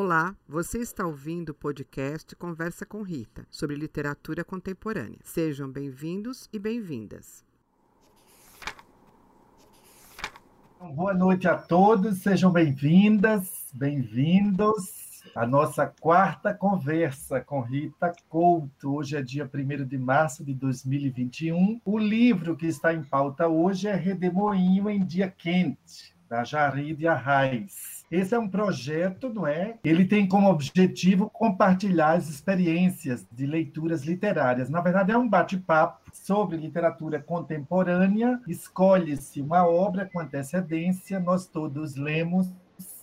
Olá, você está ouvindo o podcast Conversa com Rita sobre literatura contemporânea. Sejam bem-vindos e bem-vindas. Boa noite a todos, sejam bem-vindas, bem-vindos à nossa quarta conversa com Rita Couto. Hoje é dia 1 de março de 2021. O livro que está em pauta hoje é Redemoinho em Dia Quente, da Jaride Arraes. Esse é um projeto, não é? Ele tem como objetivo compartilhar as experiências de leituras literárias. Na verdade, é um bate-papo sobre literatura contemporânea. Escolhe-se uma obra com antecedência, nós todos lemos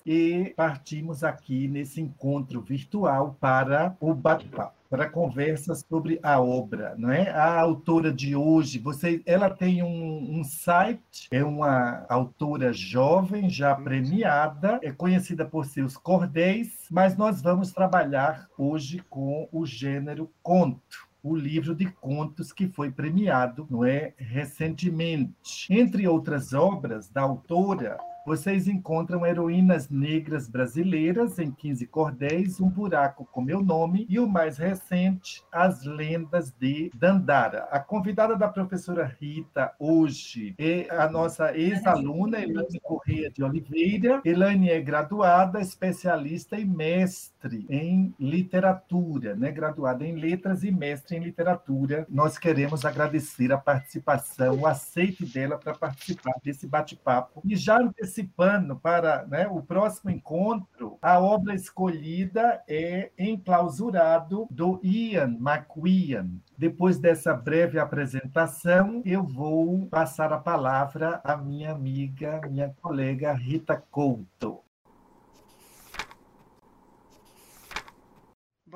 e partimos aqui nesse encontro virtual para o bate-papo, para conversas sobre a obra, não é? A autora de hoje, você, ela tem um, um site, é uma autora jovem, já premiada, é conhecida por seus cordéis, mas nós vamos trabalhar hoje com o gênero conto o livro de contos que foi premiado, não é, recentemente. Entre outras obras da autora, vocês encontram heroínas negras brasileiras em 15 cordéis, Um Buraco com Meu Nome e o mais recente, As Lendas de Dandara. A convidada da professora Rita hoje é a nossa ex-aluna, Elane Correia de Oliveira. Elane é graduada, especialista e mestre em literatura, né? graduada em letras e mestre em literatura. Nós queremos agradecer a participação, o aceite dela para participar desse bate-papo. E já antecipar antecipando para né, o próximo encontro, a obra escolhida é Enclausurado, do Ian McQueen. Depois dessa breve apresentação, eu vou passar a palavra à minha amiga, minha colega Rita Couto.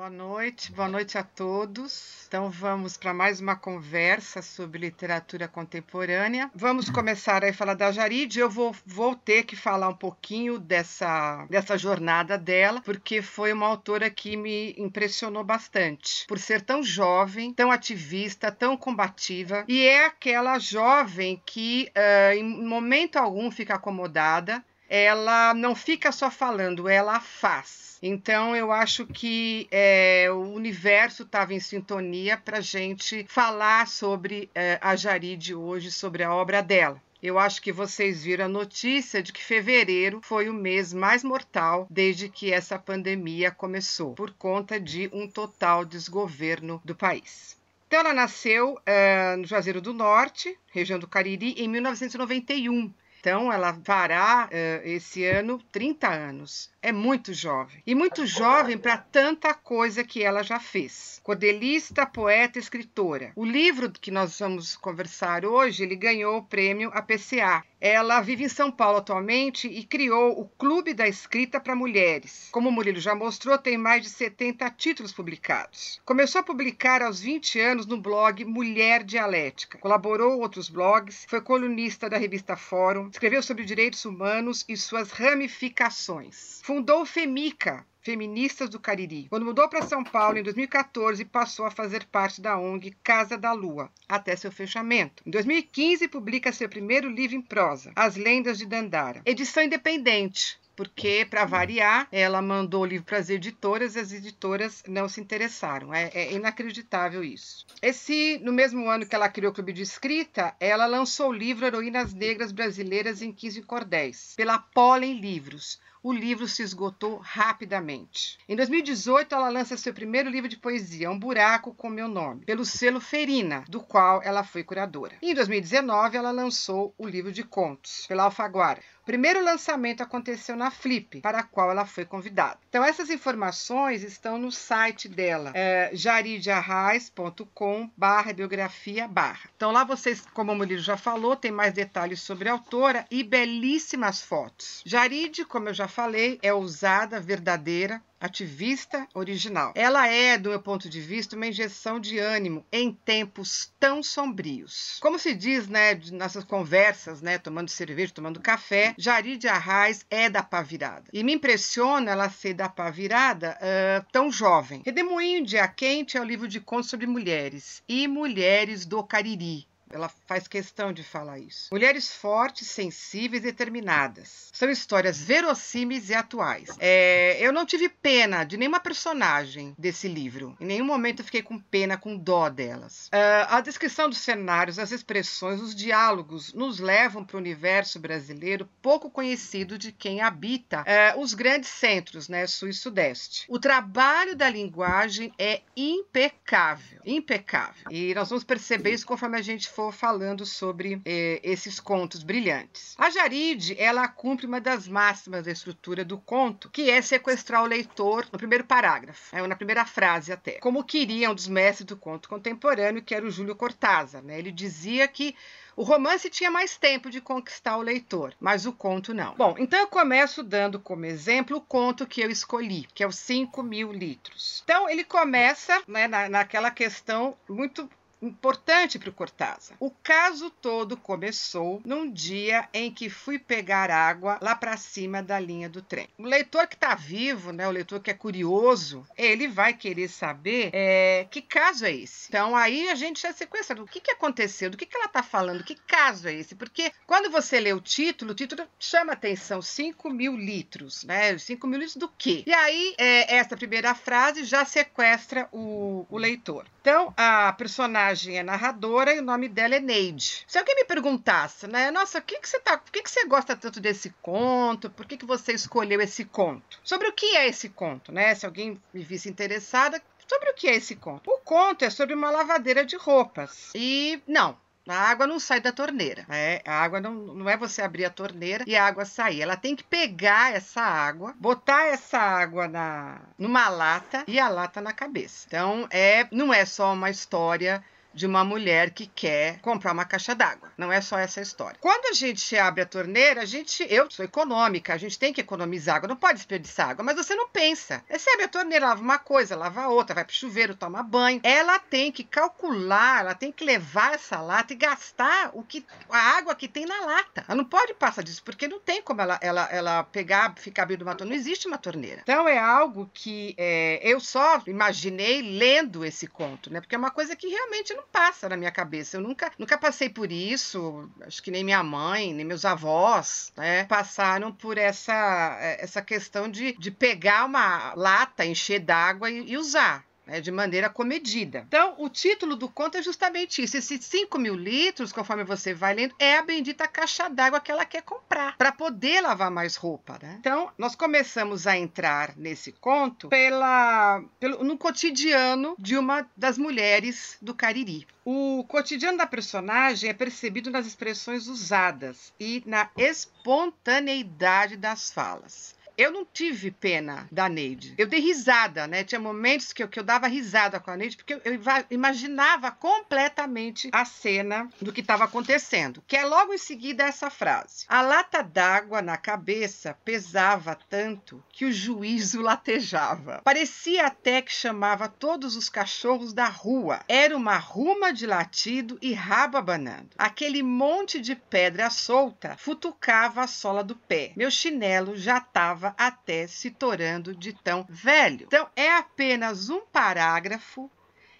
Boa noite, boa noite a todos. Então vamos para mais uma conversa sobre literatura contemporânea. Vamos começar a falar da Jaride. Eu vou, vou ter que falar um pouquinho dessa, dessa jornada dela, porque foi uma autora que me impressionou bastante, por ser tão jovem, tão ativista, tão combativa. E é aquela jovem que, uh, em momento algum, fica acomodada. Ela não fica só falando, ela faz então eu acho que é, o universo estava em sintonia para a gente falar sobre é, a Jaride hoje, sobre a obra dela. Eu acho que vocês viram a notícia de que fevereiro foi o mês mais mortal desde que essa pandemia começou, por conta de um total desgoverno do país. Então, ela nasceu uh, no Juazeiro do Norte, região do Cariri, em 1991. Então, ela fará uh, esse ano 30 anos. É muito jovem. E muito jovem para tanta coisa que ela já fez. Cordelista, poeta, escritora. O livro que nós vamos conversar hoje, ele ganhou o prêmio APCA. Ela vive em São Paulo atualmente e criou o Clube da Escrita para Mulheres. Como o Murilo já mostrou, tem mais de 70 títulos publicados. Começou a publicar aos 20 anos no blog Mulher Dialética. Colaborou em outros blogs, foi colunista da revista Fórum, escreveu sobre direitos humanos e suas ramificações. Fundou o FEMICA, Feministas do Cariri. Quando mudou para São Paulo em 2014, passou a fazer parte da ONG Casa da Lua, até seu fechamento. Em 2015, publica seu primeiro livro em prosa, As Lendas de Dandara. Edição independente, porque, para variar, ela mandou o livro para as editoras e as editoras não se interessaram. É, é, inacreditável isso. Esse, no mesmo ano que ela criou o Clube de Escrita, ela lançou o livro Heroínas Negras Brasileiras em 15 Cordéis, pela Pollen Livros o livro se esgotou rapidamente. Em 2018, ela lança seu primeiro livro de poesia, Um Buraco com Meu Nome, pelo selo Ferina, do qual ela foi curadora. Em 2019, ela lançou o livro de contos, pela Alfaguara. O primeiro lançamento aconteceu na Flip, para a qual ela foi convidada. Então, essas informações estão no site dela, é jaridiarrais.com barra biografia barra. Então, lá vocês, como o Murilo já falou, tem mais detalhes sobre a autora e belíssimas fotos. Jaride, como eu já falei, é ousada, verdadeira, ativista original. Ela é, do meu ponto de vista, uma injeção de ânimo em tempos tão sombrios. Como se diz, né, nessas conversas, né, tomando cerveja, tomando café, Jari de Arraes é da pá virada. E me impressiona ela ser da pá virada uh, tão jovem. Redemoinho de A Quente é o livro de contos sobre mulheres e mulheres do Cariri Ela faz questão de falar isso. Mulheres fortes, sensíveis e determinadas. São histórias verossímeis e atuais. É, eu não tive pena de nenhuma personagem desse livro. Em nenhum momento eu fiquei com pena, com dó delas. Uh, a descrição dos cenários, as expressões, os diálogos nos levam para o universo brasileiro pouco conhecido de quem habita uh, os grandes centros, né, sul e sudeste. O trabalho da linguagem é impecável, impecável. E nós vamos perceber isso conforme a gente for falando sobre eh, esses contos brilhantes. A Jaride, ela cumpre uma das máximas da estrutura do conto, que é sequestrar o leitor no primeiro parágrafo, é, na primeira frase até, como queria um dos mestres do conto contemporâneo, que era o Júlio Cortázar. Né? Ele dizia que o romance tinha mais tempo de conquistar o leitor, mas o conto não. Bom, então eu começo dando como exemplo o conto que eu escolhi, que é os 5 mil litros. Então ele começa né, na, naquela questão muito importante para o Cortázar. O caso todo começou num dia em que fui pegar água lá para cima da linha do trem. O leitor que está vivo, né, o leitor que é curioso, ele vai querer saber é, que caso é esse. Então aí a gente já sequestra o que, que aconteceu, do que, que ela está falando, que caso é esse? Porque quando você lê o título, o título chama atenção, 5 mil litros, né? 5 mil litros do quê? E aí é, essa primeira frase já sequestra o, o leitor. Então a personagem personagem é narradora e o nome dela é Neide. Se alguém me perguntasse, né, nossa, o que, que você tá, por que, que você gosta tanto desse conto? Por que, que você escolheu esse conto? Sobre o que é esse conto, né? Se alguém me visse interessada, sobre o que é esse conto? O conto é sobre uma lavadeira de roupas. E não, a água não sai da torneira. Né? A água não, não é você abrir a torneira e a água sair. Ela tem que pegar essa água, botar essa água na, numa lata e a lata na cabeça. Então, é, não é só uma história de uma mulher que quer comprar uma caixa d'água. Não é só essa história. Quando a gente abre a torneira, a gente, eu sou econômica, a gente tem que economizar água, não pode desperdiçar água, mas você não pensa. Você abre a torneira, lava uma coisa, lava outra, vai pro chuveiro, toma banho. Ela tem que calcular, ela tem que levar essa lata e gastar o que a água que tem na lata. Ela não pode passar disso, porque não tem como ela, ela, ela pegar, ficar abrindo uma torneira. Não existe uma torneira. Então é algo que é, eu só imaginei lendo esse conto, né? Porque é uma coisa que realmente não passa na minha cabeça. Eu nunca, nunca passei por isso, acho que nem minha mãe, nem meus avós, né, passaram por essa, essa questão de, de pegar uma lata, encher d'água e, e usar né, de maneira comedida. Então, o título do conto é justamente isso. Esses 5 mil litros, conforme você vai lendo, é a bendita caixa d'água que ela quer comprar para poder lavar mais roupa. Né? Então, nós começamos a entrar nesse conto pela, pelo, no cotidiano de uma das mulheres do Cariri. O cotidiano da personagem é percebido nas expressões usadas e na espontaneidade das falas. Eu não tive pena da Neide. Eu dei risada, né? Tinha momentos que eu, que eu dava risada com a Neide, porque eu, eu imaginava completamente a cena do que estava acontecendo. Que é logo em seguida essa frase: A lata d'água na cabeça pesava tanto que o juízo latejava. Parecia até que chamava todos os cachorros da rua. Era uma ruma de latido e rabo abanando. Aquele monte de pedra solta futucava a sola do pé. Meu chinelo já estava até se torando de tão velho. Então, é apenas um parágrafo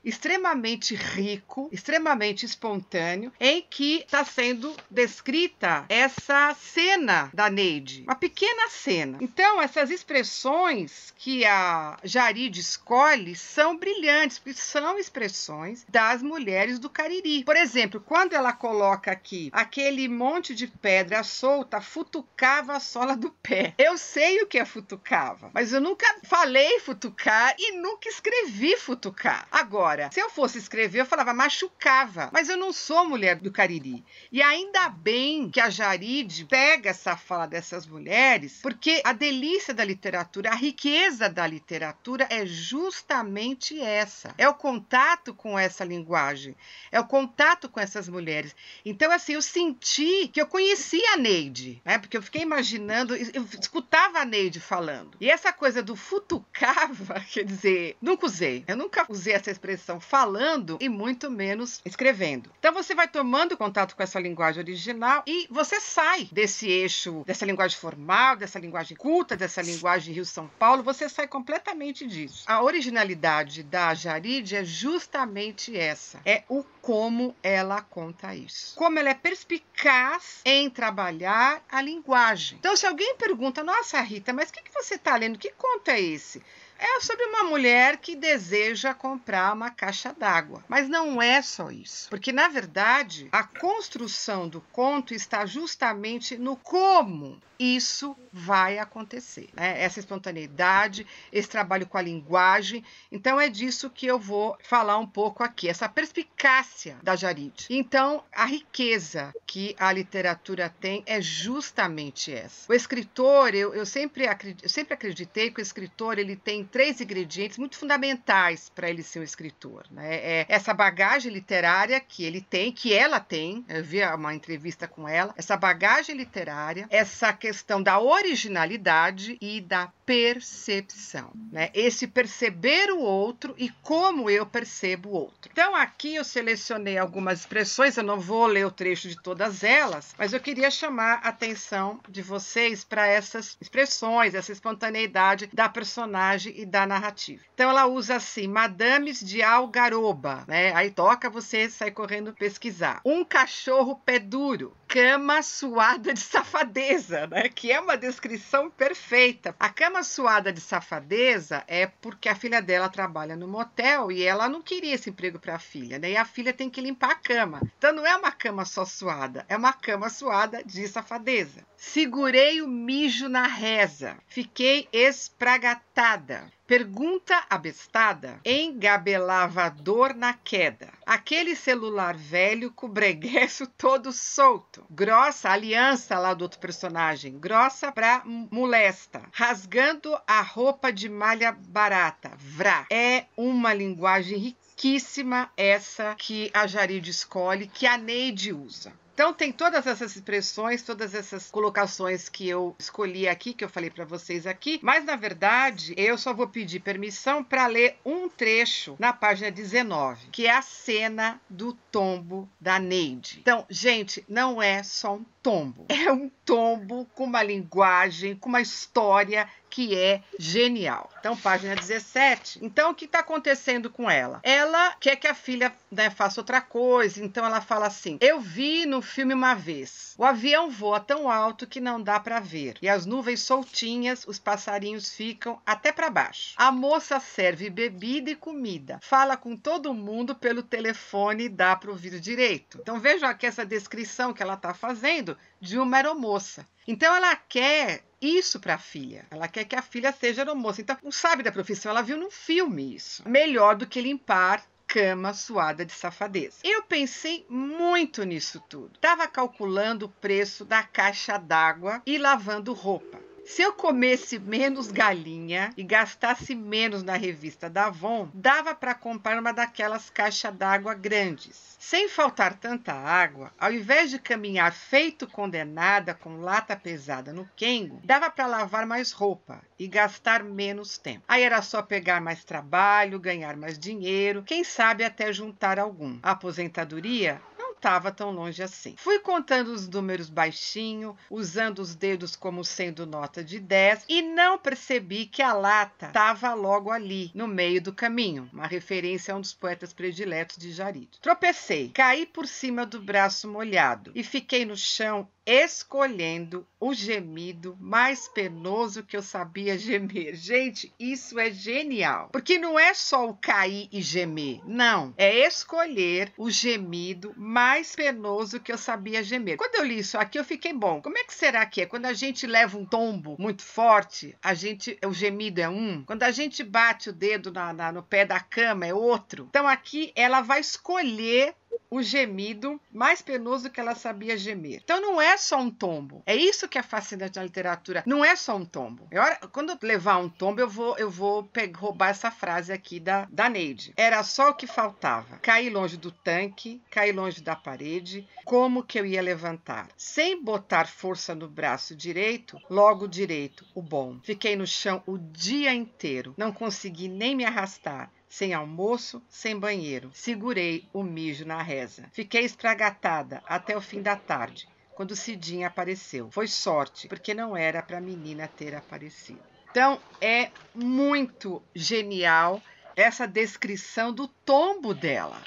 extremamente rico, extremamente espontâneo, em que está sendo descrita essa cena da Neide, uma pequena cena. Então, essas expressões que a Jaride escolhe são brilhantes, porque são expressões das mulheres do Cariri. Por exemplo, quando ela coloca aqui aquele monte de pedra solta futucava a sola do pé. Eu sei o que é futucava, mas eu nunca falei futucar e nunca escrevi futucar. Agora, Se eu fosse escrever, eu falava machucava. Mas eu não sou mulher do Cariri. E ainda bem que a Jaride pega essa fala dessas mulheres, porque a delícia da literatura, a riqueza da literatura é justamente essa. É o contato com essa linguagem, é o contato com essas mulheres. Então, assim, eu senti que eu conhecia a Neide, né? Porque eu fiquei imaginando, eu escutava a Neide falando. E essa coisa do futucava, quer dizer, nunca usei. Eu nunca usei essa expressão expressão falando e muito menos escrevendo. Então você vai tomando contato com essa linguagem original e você sai desse eixo, dessa linguagem formal, dessa linguagem culta, dessa linguagem Rio-São Paulo, você sai completamente disso. A originalidade da Jarid é justamente essa: é o como ela conta isso. Como ela é perspicaz em trabalhar a linguagem. Então, se alguém pergunta, nossa, Rita, mas o que, que você está lendo? Que conto é esse? É sobre uma mulher que deseja comprar uma caixa d'água. Mas não é só isso. Porque, na verdade, a construção do conto está justamente no como isso vai acontecer. Né? Essa espontaneidade, esse trabalho com a linguagem. Então, é disso que eu vou falar um pouco aqui, essa perspicácia da Jarid. Então, a riqueza que a literatura tem é justamente essa. O escritor, eu, eu, sempre, eu sempre acreditei que o escritor ele tem três ingredientes muito fundamentais para ele ser um escritor. Né? É essa bagagem literária que ele tem, que ela tem, eu vi uma entrevista com ela, essa bagagem literária, essa questão da originalidade e da percepção, né? Esse perceber o outro e como eu percebo o outro. Então aqui eu selecionei algumas expressões, eu não vou ler o trecho de todas elas, mas eu queria chamar a atenção de vocês para essas expressões, essa espontaneidade da personagem e da narrativa. Então ela usa assim, Madames de Algaroba, né? Aí toca você sai correndo pesquisar. Um cachorro pé duro, cama suada de safadeza, né? Que é uma descrição perfeita. A cama suada de safadeza é porque a filha dela trabalha no motel e ela não queria esse emprego para a filha, né? E a filha tem que limpar a cama. Então não é uma cama só suada, é uma cama suada de safadeza. Segurei o mijo na reza, fiquei espragatada. Pergunta abestada, engabelava dor na queda. Aquele celular velho com breguesso todo solto. Grossa aliança lá do outro personagem, grossa pra molesta. Rasgando a roupa de malha barata, vrá. É uma linguagem riquíssima essa que a Jarid escolhe, que a Neide usa. Então tem todas essas expressões, todas essas colocações que eu escolhi aqui, que eu falei para vocês aqui, mas na verdade eu só vou pedir permissão para ler um trecho na página 19, que é a cena do tombo da Neide. Então, gente, não é só um tombo, é um tombo com uma linguagem, com uma história que é genial. Então, página 17. Então, o que está acontecendo com ela? Ela quer que a filha né, faça outra coisa, então ela fala assim: Eu vi no filme uma vez. O avião voa tão alto que não dá para ver, e as nuvens soltinhas, os passarinhos ficam até para baixo. A moça serve bebida e comida, fala com todo mundo pelo telefone e dá para ouvir direito. Então, vejam aqui essa descrição que ela está fazendo de uma aeromoça. Então ela quer isso para a filha. Ela quer que a filha seja aeromoça. Então não sabe da profissão, ela viu num filme isso. Melhor do que limpar cama suada de safadeza. Eu pensei muito nisso tudo. Estava calculando o preço da caixa d'água e lavando roupa. Se eu comesse menos galinha e gastasse menos na revista da Avon, dava para comprar uma daquelas caixas d'água grandes. Sem faltar tanta água, ao invés de caminhar feito condenada com lata pesada no quengo, dava para lavar mais roupa e gastar menos tempo. Aí era só pegar mais trabalho, ganhar mais dinheiro, quem sabe até juntar algum. A aposentadoria estava tão longe assim. Fui contando os números baixinho, usando os dedos como sendo nota de 10 e não percebi que a lata estava logo ali, no meio do caminho, uma referência a um dos poetas prediletos de Jarid. Tropecei, caí por cima do braço molhado e fiquei no chão escolhendo o gemido mais penoso que eu sabia gemer. Gente, isso é genial. Porque não é só o cair e gemer. Não. É escolher o gemido mais penoso que eu sabia gemer. Quando eu li isso aqui, eu fiquei bom. Como é que será que é? Quando a gente leva um tombo muito forte, a gente, o gemido é um. Quando a gente bate o dedo na, na, no pé da cama, é outro. Então aqui ela vai escolher o gemido mais penoso que ela sabia gemer. Então não é só um tombo. É isso que é fascinante na literatura. Não é só um tombo. Eu, quando eu levar um tombo, eu vou, eu vou pegar, roubar essa frase aqui da, da Neide. Era só o que faltava. Cair longe do tanque, cair longe da parede. Como que eu ia levantar? Sem botar força no braço direito, logo direito, o bom. Fiquei no chão o dia inteiro. Não consegui nem me arrastar sem almoço, sem banheiro. Segurei o mijo na reza. Fiquei estragatada até o fim da tarde, quando Cidinha apareceu. Foi sorte, porque não era para a menina ter aparecido. Então, é muito genial essa descrição do tombo dela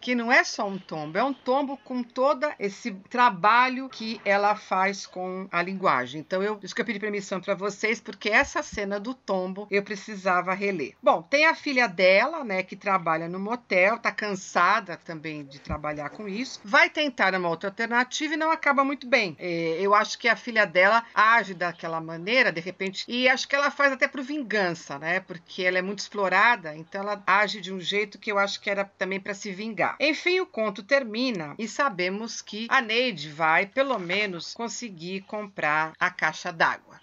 que não é só um tombo, é um tombo com todo esse trabalho que ela faz com a linguagem. Então, eu, isso que eu pedi permissão para vocês, porque essa cena do tombo eu precisava reler. Bom, tem a filha dela, né, que trabalha no motel, tá cansada também de trabalhar com isso, vai tentar uma outra alternativa e não acaba muito bem. É, eu acho que a filha dela age daquela maneira, de repente, e acho que ela faz até por vingança, né, porque ela é muito explorada, então ela age de um jeito que eu acho que era também para se vingar. Enfim, o conto termina e sabemos que a Neide vai, pelo menos, conseguir comprar a caixa d'água.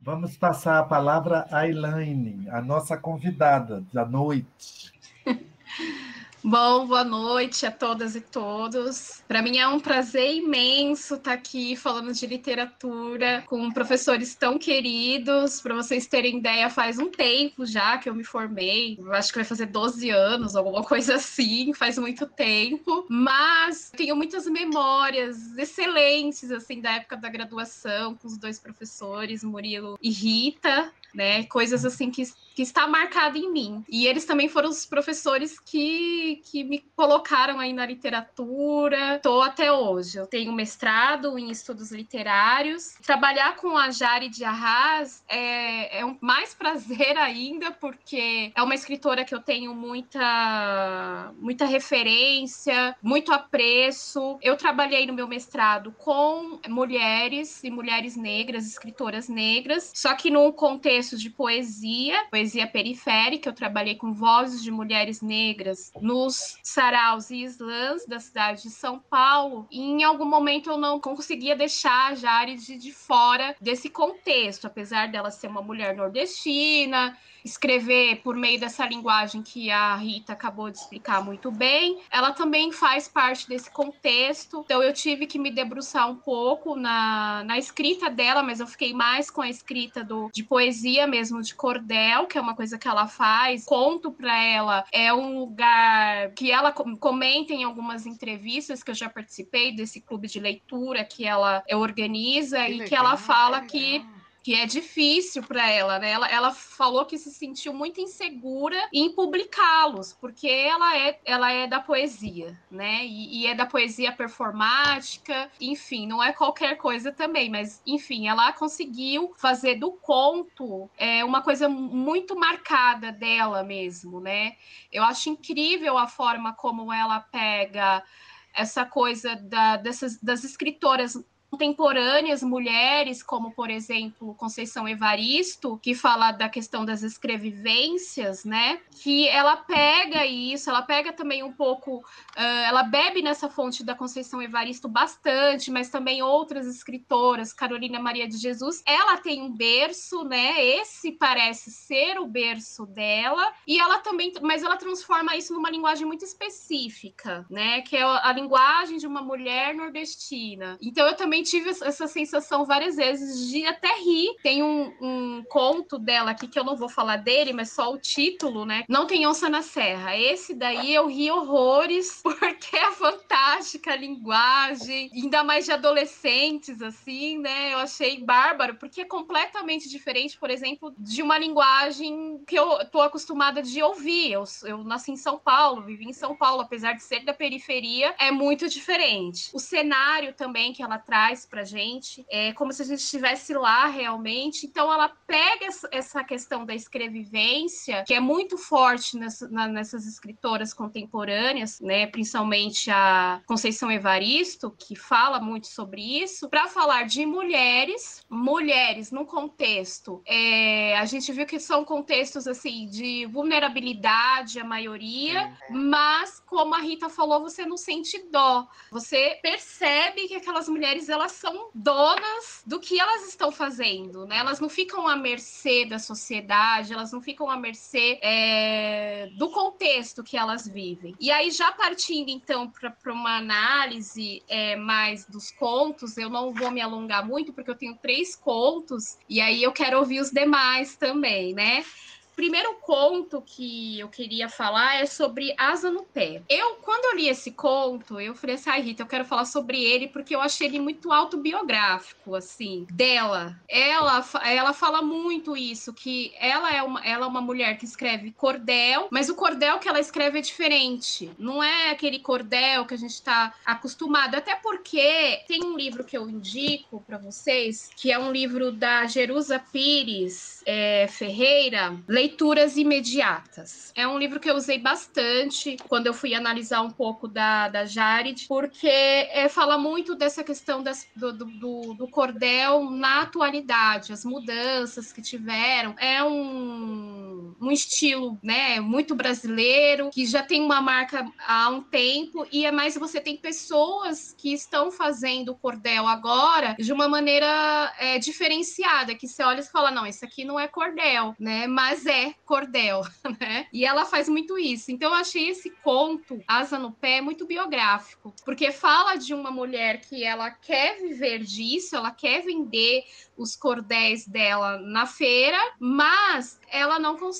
Vamos passar a palavra à Elaine, a nossa convidada da noite. Bom, boa noite a todas e todos. Para mim é um prazer imenso estar tá aqui falando de literatura com professores tão queridos. Para vocês terem ideia, faz um tempo já que eu me formei. acho que vai fazer 12 anos, alguma coisa assim, faz muito tempo. Mas tenho muitas memórias excelentes assim da época da graduação com os dois professores, Murilo e Rita né? Coisas assim que, que está marcado em mim. E eles também foram os professores que, que me colocaram aí na literatura. Estou até hoje. Eu tenho mestrado em estudos literários. Trabalhar com a Jari de Arras é, é um mais prazer ainda, porque é uma escritora que eu tenho muita, muita referência, muito apreço. Eu trabalhei no meu mestrado com mulheres e mulheres negras, escritoras negras, só que num contexto de poesia, poesia periférica. Eu trabalhei com vozes de mulheres negras nos saraus e slams da cidade de São Paulo. E em algum momento eu não conseguia deixar a Jari de, de fora desse contexto, apesar dela ser uma mulher nordestina escrever por meio dessa linguagem que a Rita acabou de explicar muito bem, ela também faz parte desse contexto. Então eu tive que me debruçar um pouco na, na escrita dela, mas eu fiquei mais com a escrita do, de poesia mesmo, de cordel, que é uma coisa que ela faz. Conto para ela é um lugar que ela comenta em algumas entrevistas que eu já participei desse clube de leitura que ela organiza que e legal, que ela fala que, que que é difícil para ela, né? Ela, ela falou que se sentiu muito insegura em publicá-los, porque ela é, ela é da poesia, né? E, e, é da poesia performática, enfim, não é qualquer coisa também, mas enfim, ela conseguiu fazer do conto é, uma coisa muito marcada dela mesmo, né? Eu acho incrível a forma como ela pega essa coisa da, dessas, das escritoras contemporâneas mulheres, como por exemplo Conceição Evaristo, que fala da questão das escrevivências, né? Que ela pega isso, ela pega também um pouco, uh, ela bebe nessa fonte da Conceição Evaristo bastante, mas também outras escritoras, Carolina Maria de Jesus, ela tem um berço, né? Esse parece ser o berço dela, e ela também, mas ela transforma isso numa linguagem muito específica, né? Que é a linguagem de uma mulher nordestina. Então eu também tive essa sensação várias vezes de até rir. Tem um, um, conto dela aqui que eu não vou falar dele, mas só o título, né? Não tem onça na serra. Esse daí eu ri horrores, porque é fantástica a linguagem, ainda mais de adolescentes, assim, né? Eu achei bárbaro, porque é completamente diferente, por exemplo, de uma linguagem que eu tô acostumada de ouvir. Eu, eu nasci em São Paulo, vivi em São Paulo, apesar de ser da periferia, é muito diferente. O cenário também que ela traz traz para gente, é como se a gente estivesse lá realmente. Então, ela pega essa questão da escrevivência, que é muito forte nessa, na, nessas escritoras contemporâneas, né, principalmente a Conceição Evaristo, que fala muito sobre isso, para falar de mulheres, mulheres no contexto. É, a gente viu que são contextos assim de vulnerabilidade, a maioria, mas como a Rita falou, você não sente dó, você percebe que aquelas mulheres elas são donas do que elas estão fazendo, né? Elas não ficam à mercê da sociedade, elas não ficam à mercê é, do contexto que elas vivem. E aí, já partindo então para uma análise é, mais dos contos, eu não vou me alongar muito, porque eu tenho três contos, e aí eu quero ouvir os demais também, né? Primeiro conto que eu queria falar é sobre Asa no Pé. Eu, quando eu li esse conto, eu falei assim, ai, Rita, eu quero falar sobre ele porque eu achei ele muito autobiográfico, assim, dela. Ela, ela fala muito isso, que ela é uma, ela é uma mulher que escreve cordel, mas o cordel que ela escreve é diferente. Não é aquele cordel que a gente está acostumado. Até porque tem um livro que eu indico para vocês, que é um livro da Jerusa Pires é, Ferreira, Leituras Imediatas. É um livro que eu usei bastante quando eu fui analisar um pouco da, da Jared, porque é, fala muito dessa questão das, do, do, do, cordel na atualidade, as mudanças que tiveram. É um, um estilo né, muito brasileiro, que já tem uma marca há um tempo, e é mais você tem pessoas que estão fazendo cordel agora de uma maneira é, diferenciada, que você olha e fala, não, isso aqui não é cordel, né? Mas é é cordel, né? E ela faz muito isso. Então eu achei esse conto, Asa no Pé, muito biográfico, porque fala de uma mulher que ela quer viver disso, ela quer vender os cordéis dela na feira, mas ela não consegue,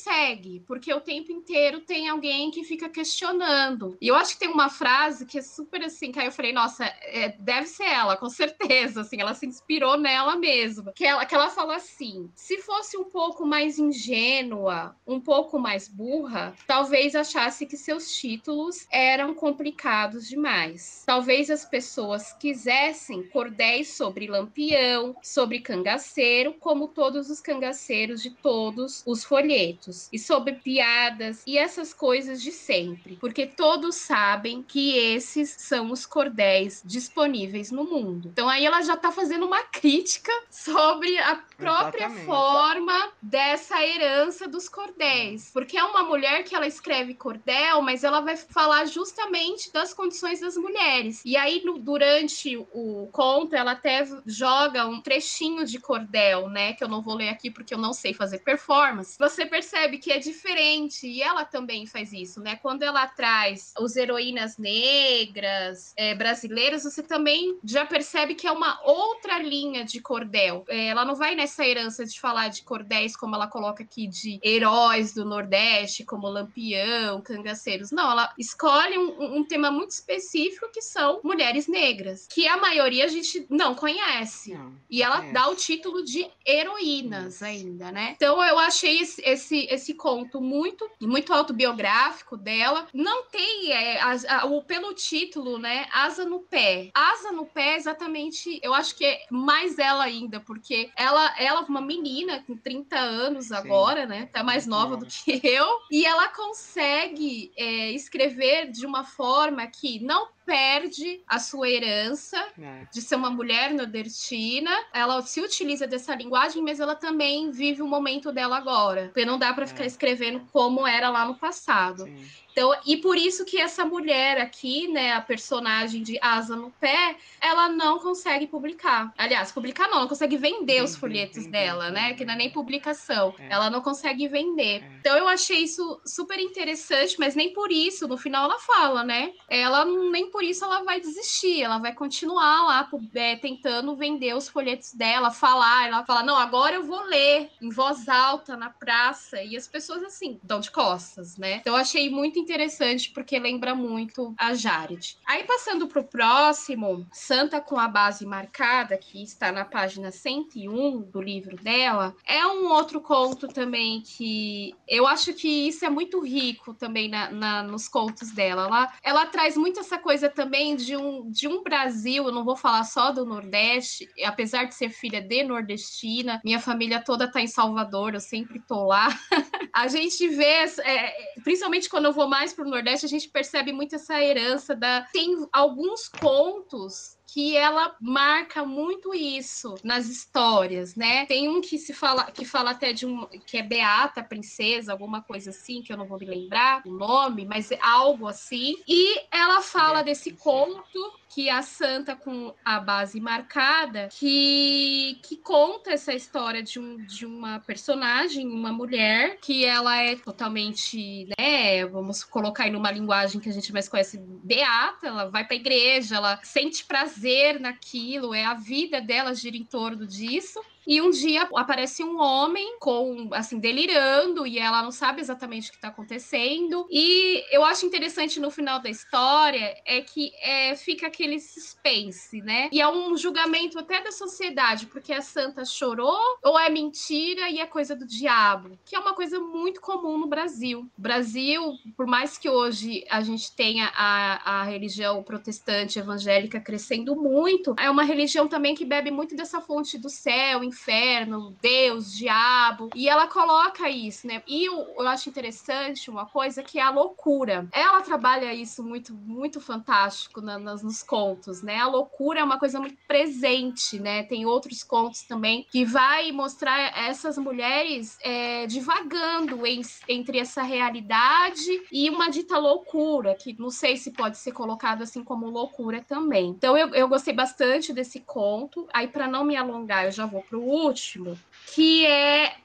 porque o tempo inteiro tem alguém que fica questionando. E eu acho que tem uma frase que é super assim, que aí eu falei, nossa, é, deve ser ela, com certeza, assim, ela se inspirou nela mesma. Que ela, que ela fala assim: se fosse um pouco mais ingênua, um pouco mais burra, talvez achasse que seus títulos eram complicados demais. Talvez as pessoas quisessem cordéis sobre lampião, sobre cangaceiro, como todos os cangaceiros de todos os folhetos, e sobre piadas e essas coisas de sempre, porque todos sabem que esses são os cordéis disponíveis no mundo. Então aí ela já está fazendo uma crítica sobre a própria Exatamente. forma dessa herança dos cordéis, porque é uma mulher que ela escreve cordel, mas ela vai falar justamente das condições das mulheres. E aí no, durante o conto ela até joga um trechinho de de cordel, né? Que eu não vou ler aqui porque eu não sei fazer performance. Você percebe que é diferente e ela também faz isso, né? Quando ela traz os heroínas negras é, brasileiras, você também já percebe que é uma outra linha de cordel. É, ela não vai nessa herança de falar de cordéis como ela coloca aqui de heróis do Nordeste, como Lampião, cangaceiros. Não, ela escolhe um, um tema muito específico que são mulheres negras, que a maioria a gente não conhece. Não, e ela é. dá o título de heroínas ainda, né? Então eu achei esse, esse, esse conto muito muito autobiográfico dela. Não tem é, a, a, o pelo título, né? Asa no pé. Asa no pé, exatamente. Eu acho que é mais ela ainda, porque ela ela é uma menina com 30 anos Sim. agora, né? Tá mais nova do que eu e ela consegue é, escrever de uma forma que não perde a sua herança é. de ser uma mulher nordestina. Ela se utiliza dessa linguagem, mas ela também vive o momento dela agora. Porque não dá para ficar é. escrevendo como era lá no passado. Sim. Então, e por isso que essa mulher aqui, né, a personagem de Asa no Pé, ela não consegue publicar. Aliás, publicar não, ela consegue vender os folhetos dela, né? Que não é nem publicação. É. Ela não consegue vender. É. Então eu achei isso super interessante, mas nem por isso, no final ela fala, né? Ela nem por isso ela vai desistir, ela vai continuar lá é, tentando vender os folhetos dela, falar. Ela fala: não, agora eu vou ler em voz alta na praça. E as pessoas assim, dão de costas, né? Então eu achei muito interessante porque lembra muito a Jared. Aí passando para o próximo, Santa com a base marcada, que está na página 101 do livro dela, é um outro conto também que eu acho que isso é muito rico também na, na nos contos dela. Ela, ela traz muito essa coisa também de um, de um Brasil, eu não vou falar só do Nordeste, apesar de ser filha de nordestina, minha família toda tá em Salvador, eu sempre tô lá. a gente vê, é, principalmente quando eu vou mais para o Nordeste, a gente percebe muito essa herança da. Tem alguns contos que ela marca muito isso nas histórias, né? Tem um que se fala que fala até de um que é Beata Princesa, alguma coisa assim, que eu não vou me lembrar o nome, mas é algo assim. E ela fala desse conto que a Santa com a base marcada, que, que conta essa história de, um, de uma personagem, uma mulher, que ela é totalmente, né, vamos colocar aí numa linguagem que a gente mais conhece, beata, ela vai para a igreja, ela sente prazer naquilo, é a vida dela gira em torno disso. E um dia aparece um homem com assim delirando e ela não sabe exatamente o que está acontecendo. E eu acho interessante no final da história é que é, fica aquele suspense, né? E é um julgamento até da sociedade, porque a santa chorou ou é mentira e é coisa do diabo, que é uma coisa muito comum no Brasil. Brasil, por mais que hoje a gente tenha a, a religião protestante evangélica crescendo muito, é uma religião também que bebe muito dessa fonte do céu, inferno, Deus, diabo, e ela coloca isso, né? E eu, eu acho interessante uma coisa que é a loucura. Ela trabalha isso muito, muito fantástico na, nas, nos contos, né? A loucura é uma coisa muito presente, né? Tem outros contos também que vai mostrar essas mulheres é, divagando em, entre essa realidade e uma dita loucura, que não sei se pode ser colocado assim como loucura também. Então eu, eu gostei bastante desse conto. Aí, para não me alongar, eu já vou pro último, que é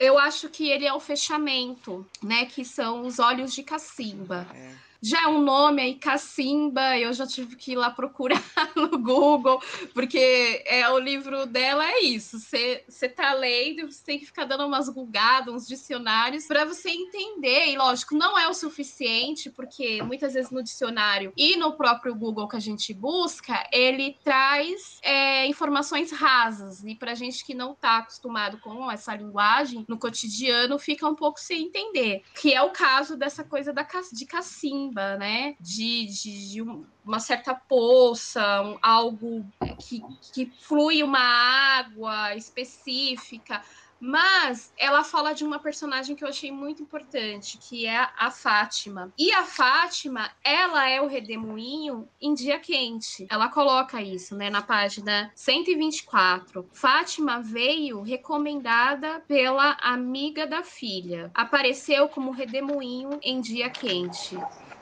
eu acho que ele é o fechamento, né? Que são os olhos de cacimba. É já é um nome aí, Cacimba, eu já tive que ir lá procurar no Google, porque é o livro dela é isso. Você tá lendo, você tem que ficar dando umas googadas, uns dicionários, para você entender. E lógico, não é o suficiente, porque muitas vezes no dicionário e no próprio Google que a gente busca, ele traz é, informações rasas. E para gente que não está acostumado com essa linguagem, no cotidiano fica um pouco sem entender. Que é o caso dessa coisa da, de cacimba né? De, de, de uma certa poça, um, algo que, que flui uma água específica. Mas ela fala de uma personagem que eu achei muito importante, que é a Fátima. E a Fátima, ela é o redemoinho em dia quente. Ela coloca isso, né, na página 124. Fátima veio recomendada pela amiga da filha. Apareceu como redemoinho em dia quente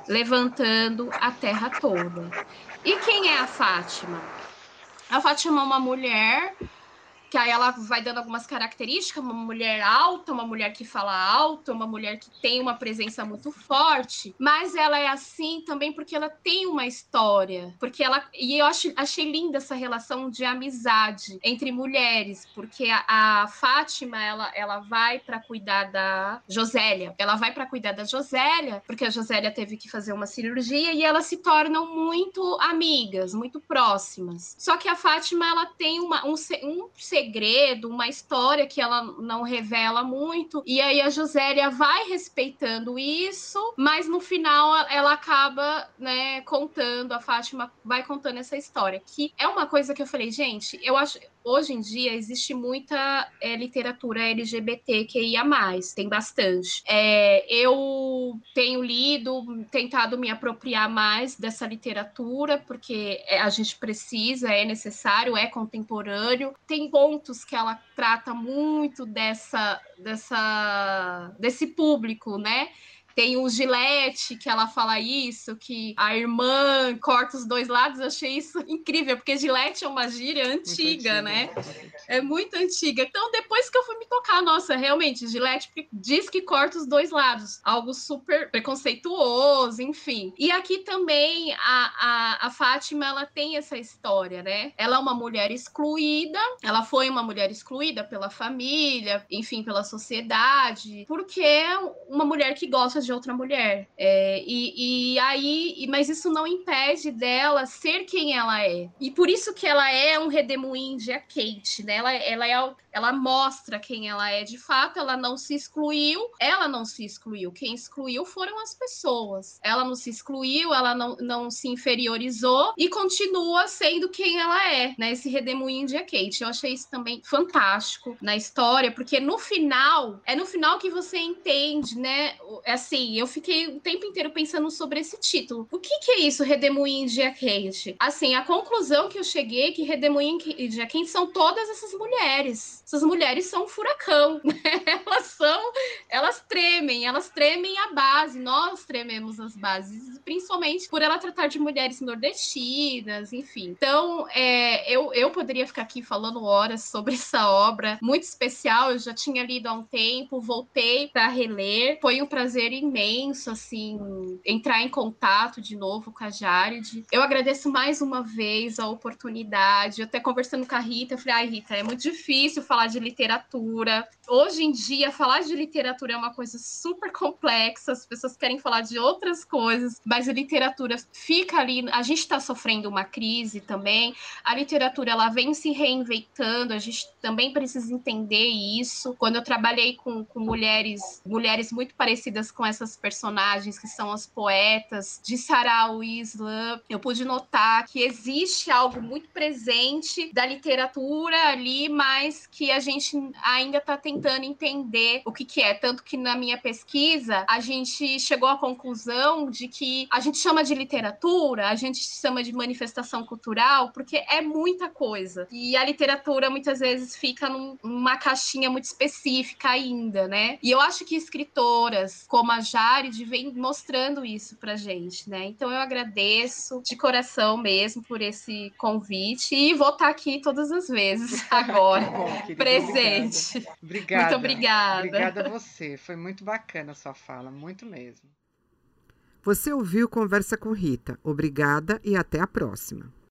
levantando a terra toda. E quem é a Fátima? A Fátima é uma mulher que aí ela vai dando algumas características, uma mulher alta, uma mulher que fala alto, uma mulher que tem uma presença muito forte, mas ela é assim também porque ela tem uma história, porque ela e eu acho, achei linda essa relação de amizade entre mulheres, porque a, a Fátima ela, ela vai para cuidar da Josélia, ela vai para cuidar da Josélia, porque a Josélia teve que fazer uma cirurgia e elas se tornam muito amigas, muito próximas. Só que a Fátima ela tem uma, um, um uma história que ela não revela muito. E aí a Josélia vai respeitando isso, mas no final ela acaba, né, contando, a Fátima vai contando essa história, que é uma coisa que eu falei, gente, eu acho hoje em dia existe muita é, literatura LGBTQIA+, tem bastante. É, eu tenho lido, tentado me apropriar mais dessa literatura, porque é, a gente precisa, é necessário, é contemporâneo. Tem pontos que ela trata muito dessa, dessa, desse público, né? Tem o Gillette, que ela fala isso, que a irmã corta os dois lados. Eu achei isso incrível, porque Gillette é uma gíria antiga, né? É muito antiga. Então, depois que eu fui me tocar, nossa, realmente, Gillette diz que corta os dois lados. Algo super preconceituoso, enfim. E aqui também a, a, a Fátima, ela tem essa história, né? Ela é uma mulher excluída, ela foi uma mulher excluída pela família, enfim, pela sociedade, porque é uma mulher que gosta de outra mulher. É, e, e aí, mas isso não impede dela ser quem ela é. E por isso que ela é um redemoinho de a Kate, né? Ela, ela, é, ela mostra quem ela é de fato, ela não se excluiu, ela não se excluiu. Quem excluiu foram as pessoas. Ela não se excluiu, ela não, não se inferiorizou e continua sendo quem ela é, né? Esse redemoinho de a Kate. Eu achei isso também fantástico na história, porque no final, é no final que você entende, né? Assim, assim, eu fiquei o tempo inteiro pensando sobre esse título. O que, que é isso, Redemoinho de Quente? Assim, a conclusão que eu cheguei é que Redemoinho de Quente são todas essas mulheres. Essas mulheres são um furacão, né? Elas são, elas tremem, elas tremem a base, nós trememos as bases principalmente por ela tratar de mulheres nordestinas, enfim. Então, é, eu, eu poderia ficar aqui falando horas sobre essa obra muito especial. Eu já tinha lido há um tempo, voltei para reler. Foi um prazer imenso, assim, entrar em contato de novo com a Jared. Eu agradeço mais uma vez a oportunidade. Eu até conversando com a Rita, eu falei, ai, Rita, é muito difícil falar de literatura. Hoje em dia, falar de literatura é uma coisa super complexa, as pessoas querem falar de outras coisas, mas a literatura fica ali. A gente está sofrendo uma crise também. A literatura ela vem se reinventando, a gente também precisa entender isso. Quando eu trabalhei com, com mulheres, mulheres muito parecidas com essas personagens, que são as poetas, de Sarah Islam, eu pude notar que existe algo muito presente da literatura ali, mas que a gente ainda está tentando entender o que, que é. Tanto que na minha pesquisa, a gente chegou à conclusão de que a gente chama de literatura, a gente chama de manifestação cultural, porque é muita coisa. E a literatura muitas vezes fica num, numa caixinha muito específica ainda, né? E eu acho que escritoras como a Jared vem mostrando isso pra gente, né? Então eu agradeço de coração mesmo por esse convite e vou estar aqui todas as vezes agora, bom, presente. Obrigada. Muito obrigada. Obrigada a você. Foi muito bacana a sua fala, muito mesmo. Você ouviu Conversa com Rita. Obrigada e até a próxima.